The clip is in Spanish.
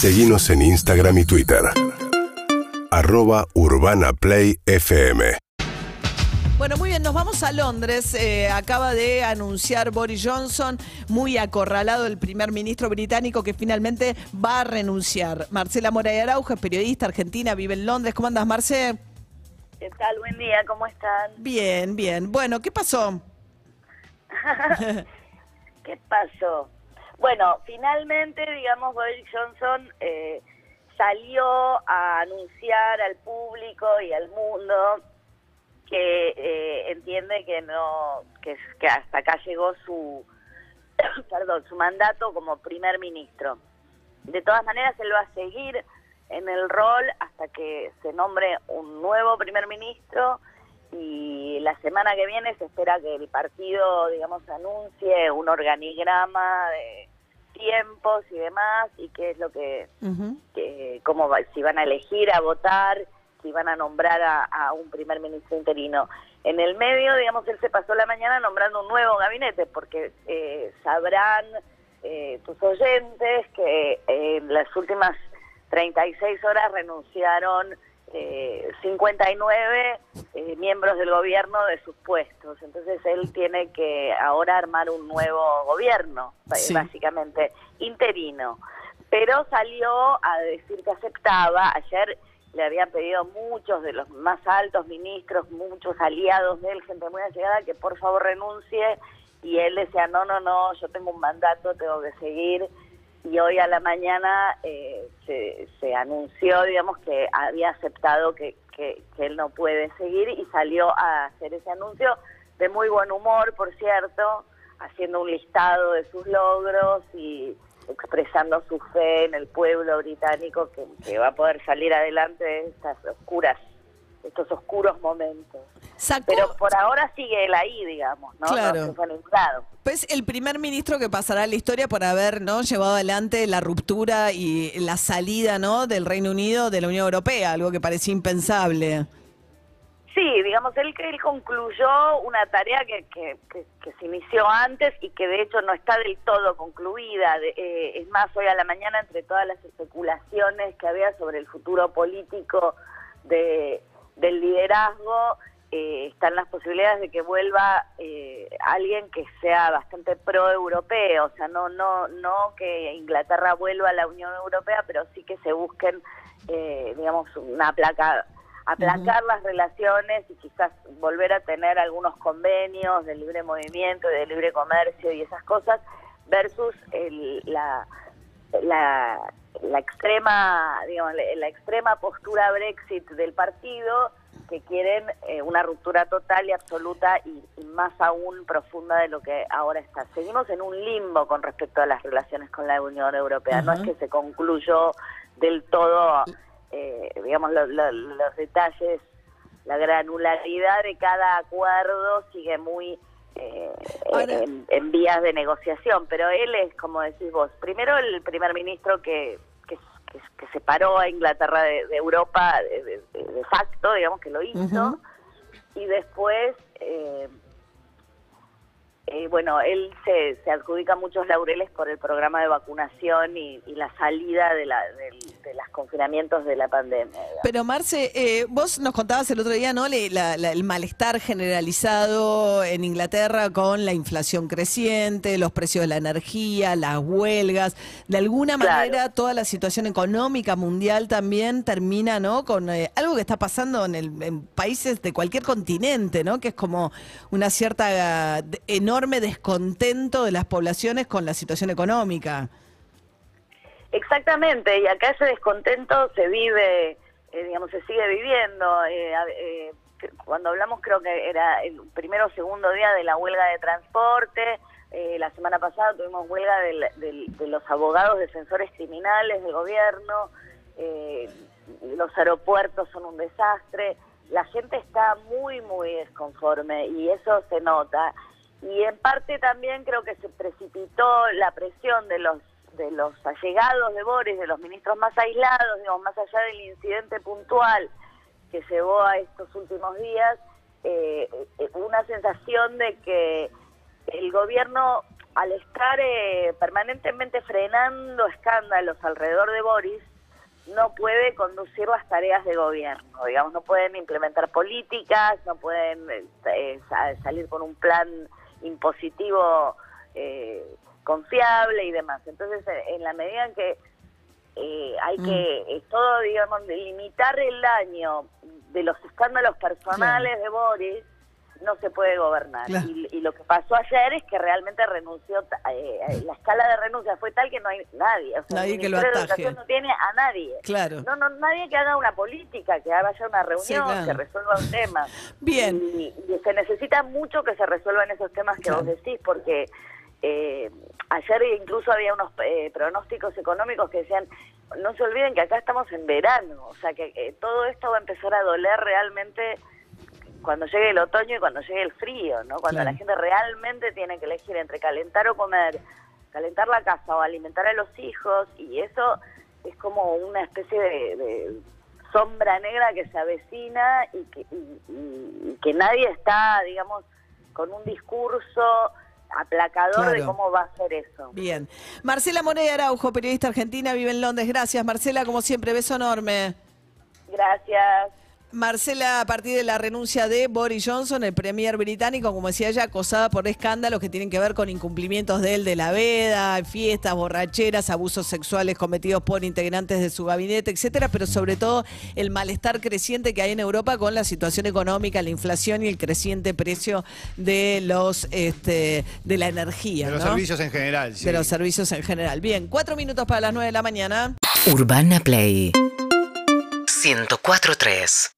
Seguimos en Instagram y Twitter. Arroba Urbana Play FM. Bueno, muy bien, nos vamos a Londres. Eh, acaba de anunciar Boris Johnson, muy acorralado el primer ministro británico que finalmente va a renunciar. Marcela Moray Araujo es periodista argentina, vive en Londres. ¿Cómo andas, Marce? ¿Qué tal? Buen día, ¿cómo están? Bien, bien. Bueno, ¿qué pasó? ¿Qué pasó? Bueno, finalmente, digamos, Boris Johnson eh, salió a anunciar al público y al mundo que eh, entiende que no que, que hasta acá llegó su perdón su mandato como primer ministro. De todas maneras él va a seguir en el rol hasta que se nombre un nuevo primer ministro y la semana que viene se espera que el partido digamos anuncie un organigrama de tiempos y demás y qué es lo que, que cómo va, si van a elegir a votar si van a nombrar a, un primer ministro interino. En el medio, digamos, él se pasó la mañana nombrando un nuevo gabinete, porque eh, sabrán eh, tus oyentes que en las últimas 36 horas renunciaron eh, 59 eh, miembros del gobierno de sus puestos. Entonces él tiene que ahora armar un nuevo gobierno, básicamente interino. Pero salió a decir que aceptaba. Ayer le habían pedido muchos de los más altos ministros, muchos aliados de él, gente muy allegada, que por favor renuncie. Y él decía, no, no, no, yo tengo un mandato, tengo que seguir. Y hoy a la mañana eh, se, anunció, digamos, que había aceptado que, que, que él no puede seguir y salió a hacer ese anuncio de muy buen humor, por cierto, haciendo un listado de sus logros y expresando su fe en el pueblo británico que, va a poder salir adelante de estas oscuras, estos oscuros momentos. Pero por ahora sigue él ahí, digamos, ¿no? Claro. pues el primer ministro que pasará a la historia por haber no llevado adelante la ruptura y la salida no del Reino Unido de la Unión Europea, algo que parecía impensable. Sí, digamos, él, él concluyó una tarea que, que, se inició antes y que de hecho no está del todo concluida. Eh, es más, hoy a la mañana, entre todas las especulaciones que había sobre el futuro político de, del liderazgo, eh, están las posibilidades de que vuelva eh, alguien que sea bastante pro-europeo, o sea, no, no, no que Inglaterra vuelva a la Unión Europea, pero sí que se busquen, digamos, una placa aplacar las relaciones y quizás volver a tener algunos convenios de libre movimiento, de libre comercio y esas cosas, versus la, la, la, extrema, digamos, la, extrema postura Brexit del partido que quieren eh, una ruptura total y absoluta y, más aún profunda de lo que ahora está. Seguimos en un limbo con respecto a las relaciones con la Unión Europea, no es que se concluyó del todo eh, digamos, los detalles, la granularidad de cada acuerdo sigue muy eh, en, vías de negociación, pero él es, como decís vos, primero el primer ministro que, que, separó a Inglaterra de, Europa de, facto, digamos que lo hizo, y después... Eh, eh, bueno, él se, se, adjudica muchos laureles por el programa de vacunación y, la salida de, la, de, los confinamientos de la pandemia. Pero Marce, eh, vos nos contabas el otro día, ¿no? el malestar generalizado en Inglaterra con la inflación creciente, los precios de la energía, las huelgas. De alguna manera, toda la situación económica mundial también termina, ¿no? Con eh, algo que está pasando en, el, en países de cualquier continente, ¿no? Que es como una cierta enorme enorme descontento de las poblaciones con la situación económica. Exactamente, y acá ese descontento se vive, eh, digamos, se sigue viviendo. Eh, eh, cuando hablamos creo que era el primero o segundo día de la huelga de transporte, la semana pasada tuvimos huelga de los abogados defensores criminales del gobierno, los aeropuertos son un desastre, la gente está muy, muy desconforme y eso se nota y en parte también creo que se precipitó la presión de los de los allegados de Boris, de los ministros más aislados, digamos, más allá del incidente puntual que llevó a estos últimos días, eh, eh, una sensación de que el gobierno, al estar eh, permanentemente frenando escándalos alrededor de Boris, no puede conducir las tareas de gobierno, digamos, no pueden implementar políticas, no pueden eh, salir con un plan impositivo eh, confiable y demás. Entonces, en la medida en que eh, hay mm. que todo, digamos, limitar el daño de los escándalos personales de Boris, no se puede gobernar. Y, lo que pasó ayer es que realmente renunció, eh, eh, la escala de renuncia fue tal que no hay nadie. nadie que lo ataje. no tiene a nadie. Claro. No, no, nadie que haga una política, que vaya una reunión, que resuelva un tema. Bien. Y, se necesita mucho que se resuelvan esos temas que vos decís, porque eh, ayer incluso había unos pronósticos económicos que decían no se olviden que acá estamos en verano, o sea que todo esto va a empezar a doler realmente cuando llegue el otoño y cuando llegue el frío, ¿no? Cuando la gente realmente tiene que elegir entre calentar o comer, calentar la casa o alimentar a los hijos, y eso es como una especie de, sombra negra que se avecina y que, que nadie está, digamos, con un discurso aplacador de cómo va a ser eso. Bien. Marcela Morey Araujo, periodista argentina, vive en Londres. Gracias, Marcela, como siempre, beso enorme. Gracias. Marcela, a partir de la renuncia de Boris Johnson, el premier británico, como decía ella, acosada por escándalos que tienen que ver con incumplimientos de él de la veda, fiestas, borracheras, abusos sexuales cometidos por integrantes de su gabinete, etcétera, pero sobre todo el malestar creciente que hay en Europa con la situación económica, la inflación y el creciente precio de los este, de la energía. De los servicios en general, De los servicios en general. Bien, cuatro minutos para las nueve de la mañana. Urbana Play 104.3